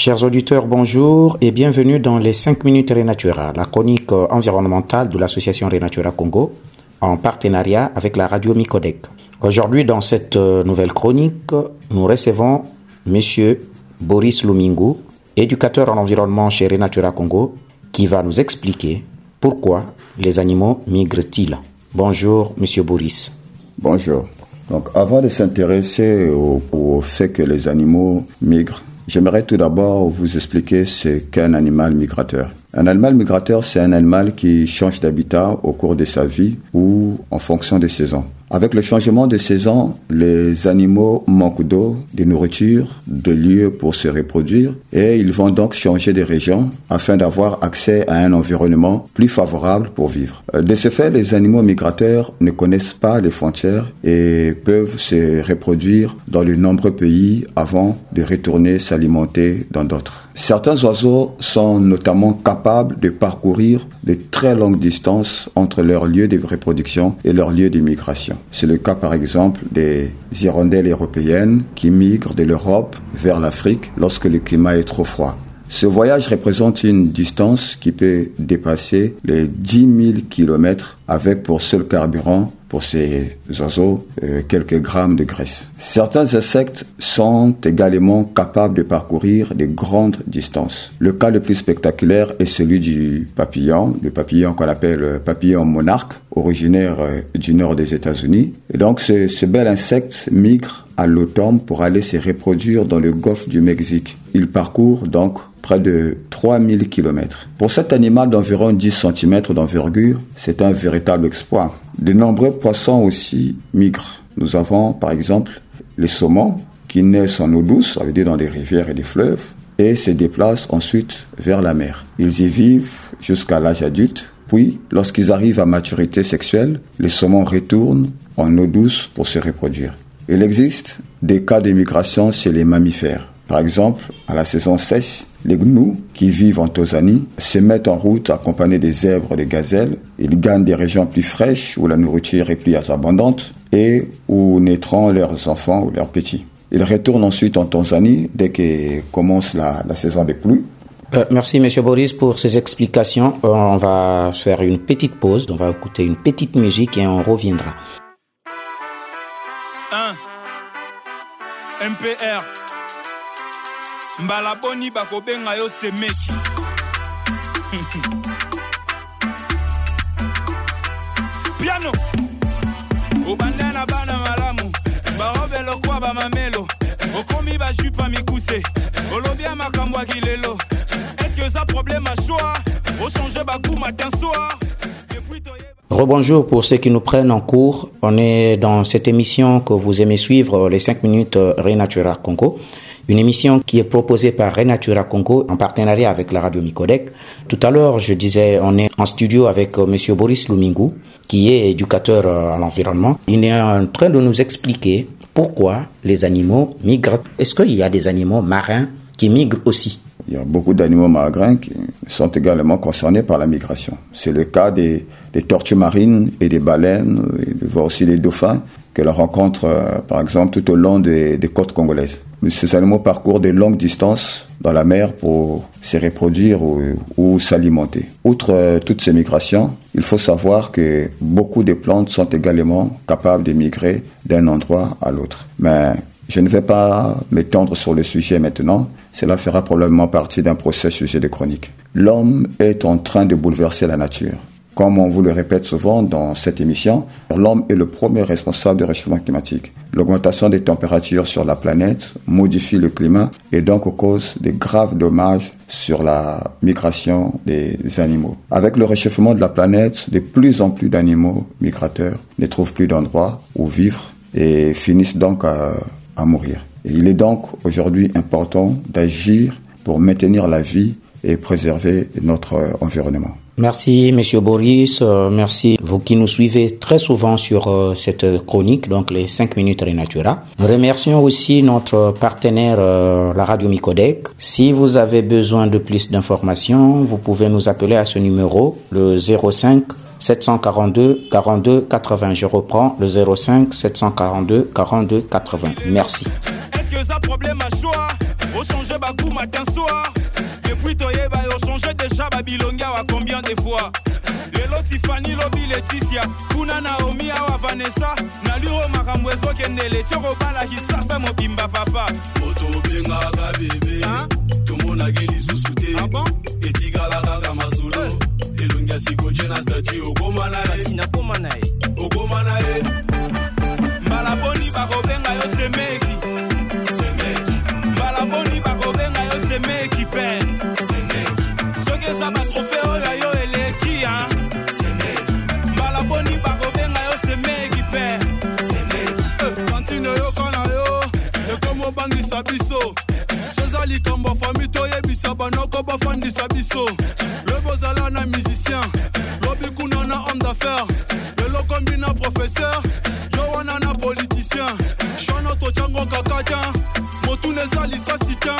Chers auditeurs, bonjour et bienvenue dans les 5 minutes Renatura, la chronique environnementale de l'association Renatura Congo en partenariat avec la radio Micodec. Aujourd'hui, dans cette euh, nouvelle chronique, nous recevons Monsieur Boris Lumingu, éducateur en environnement chez Renatura Congo, qui va nous expliquer pourquoi les animaux migrent-ils. Bonjour, Monsieur Boris. Bonjour. Donc, avant de s'intéresser au, au fait que les animaux migrent, J'aimerais tout d'abord vous expliquer ce qu'est un animal migrateur. Un animal migrateur, c'est un animal qui change d'habitat au cours de sa vie ou en fonction des saisons. Avec le changement de saison, les animaux manquent d'eau, de nourriture, de lieux pour se reproduire et ils vont donc changer de région afin d'avoir accès à un environnement plus favorable pour vivre. Euh, de ce fait, les animaux migrateurs ne connaissent pas les frontières et peuvent se reproduire dans de nombreux pays avant de retourner s'alimenter dans d'autres. Certains oiseaux sont notamment capables de parcourir de très longues distances entre leur lieu de reproduction et leur lieu d'immigration. C'est le cas par exemple des hirondelles européennes qui migrent de l'Europe vers l'Afrique lorsque le climat est trop froid. Ce voyage représente une distance qui peut dépasser les 10 000 kilomètres avec pour seul carburant pour ces oiseaux euh, quelques grammes de graisse. Certains insectes sont également capables de parcourir de grandes distances. Le cas le plus spectaculaire est celui du papillon, le papillon qu'on appelle papillon monarque, originaire euh, du nord des États-Unis. Et donc ce, ce bel insecte migre à l'automne pour aller se reproduire dans le golfe du Mexique. Il parcourt donc près de 3000 km. Pour cet animal d'environ 10 cm d'envergure, c'est un véritable exploit. De nombreux poissons aussi migrent. Nous avons par exemple les saumons qui naissent en eau douce, dans les rivières et les fleuves, et se déplacent ensuite vers la mer. Ils y vivent jusqu'à l'âge adulte, puis lorsqu'ils arrivent à maturité sexuelle, les saumons retournent en eau douce pour se reproduire. Il existe des cas d'émigration chez les mammifères. Par exemple, à la saison sèche, les gnous qui vivent en Tanzanie se mettent en route accompagnés des zèbres et des gazelles. Ils gagnent des régions plus fraîches où la nourriture est plus abondante et où naîtront leurs enfants ou leurs petits. Ils retournent ensuite en Tanzanie dès que commence la, la saison des pluies. Euh, merci, Monsieur Boris, pour ces explications. Euh, on va faire une petite pause, on va écouter une petite musique et on reviendra. 1 MPR Rebonjour pour ceux qui nous prennent en cours. On est dans cette émission que vous aimez suivre, les 5 minutes Renatura Congo. Une émission qui est proposée par Renatura Congo en partenariat avec la radio Micodec. Tout à l'heure, je disais, on est en studio avec euh, monsieur Boris Lumingu, qui est éducateur euh, à l'environnement. Il est en train de nous expliquer pourquoi les animaux migrent. Est-ce qu'il y a des animaux marins qui migrent aussi? Il y a beaucoup d'animaux marins qui sont également concernés par la migration. C'est le cas des, des tortues marines et des baleines, et de voir aussi les dauphins que l'on rencontre euh, par exemple tout au long des, des côtes congolaises. Ces animaux parcourent de longues distances dans la mer pour se reproduire ou, ou s'alimenter. Outre euh, toutes ces migrations, il faut savoir que beaucoup de plantes sont également capables de migrer d'un endroit à l'autre. Mais je ne vais pas m'étendre sur le sujet maintenant, cela fera probablement partie d'un procès sujet de chronique. L'homme est en train de bouleverser la nature. Comme on vous le répète souvent dans cette émission, l'homme est le premier responsable du réchauffement climatique. L'augmentation des températures sur la planète modifie le climat et donc cause de graves dommages sur la migration des animaux. Avec le réchauffement de la planète, de plus en plus d'animaux migrateurs ne trouvent plus d'endroit où vivre et finissent donc à, à mourir. Il est donc aujourd'hui important d'agir pour maintenir la vie et préserver notre euh, environnement. Merci, Monsieur Boris. Euh, merci, vous qui nous suivez très souvent sur euh, cette chronique, donc les 5 minutes Renatura. Remercions aussi notre partenaire, la radio Micodec. Si vous avez besoin de plus d'informations, vous pouvez nous appeler à ce numéro, le 05 742 42 80. Je reprends le 05 742 42 80. Merci. Est-ce que ça problème à choix? Coup matin soir Depuis babilonga wa combien de fois? Lelo tifani lobi leticia kuna naomi awa vanessa naliro makambo ezokendele tiokobala kisasa mobimba papa. Moto obengaka bebe tomonaki lisusu te. Etikala kaka masolo. Elongi ya sikoje na statu okoma na ye. Okoma na ye. Mbala boni bakobenga yo semeki banoko bafandisa biso lobi ozala na musicien. Lobi kuna na homme d'affaires. Lelo kombi na professeur. Yo wana na politicien. Shwana tocyango kakatya motuna eza lisasi tya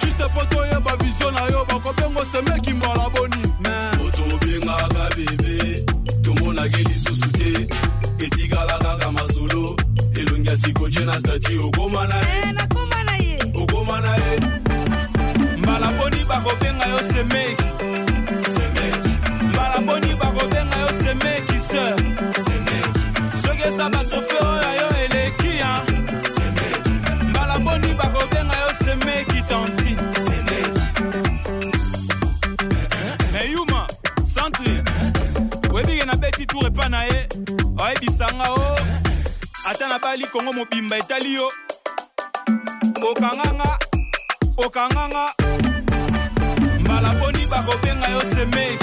juste po toyeba vizio na yo bakobengo semeki mbala boni. Moto obengaka bebe tomonaki lisusu te. Etikala kaka masolo elongi ya sikoje na statu okoma na ye bakobenga yo semeki. Mbala boni bakobenga yo semeki seur soki eza batrofe oyo yo eleki a mbala boni bakobenga yo semeki tantine meyuma centre oyebike nabeti tour epa na ye. Oyebisanga o ata nabali kongo mobimba etali yo. Okanganga okanganga mbala boni bakobenga yo semeki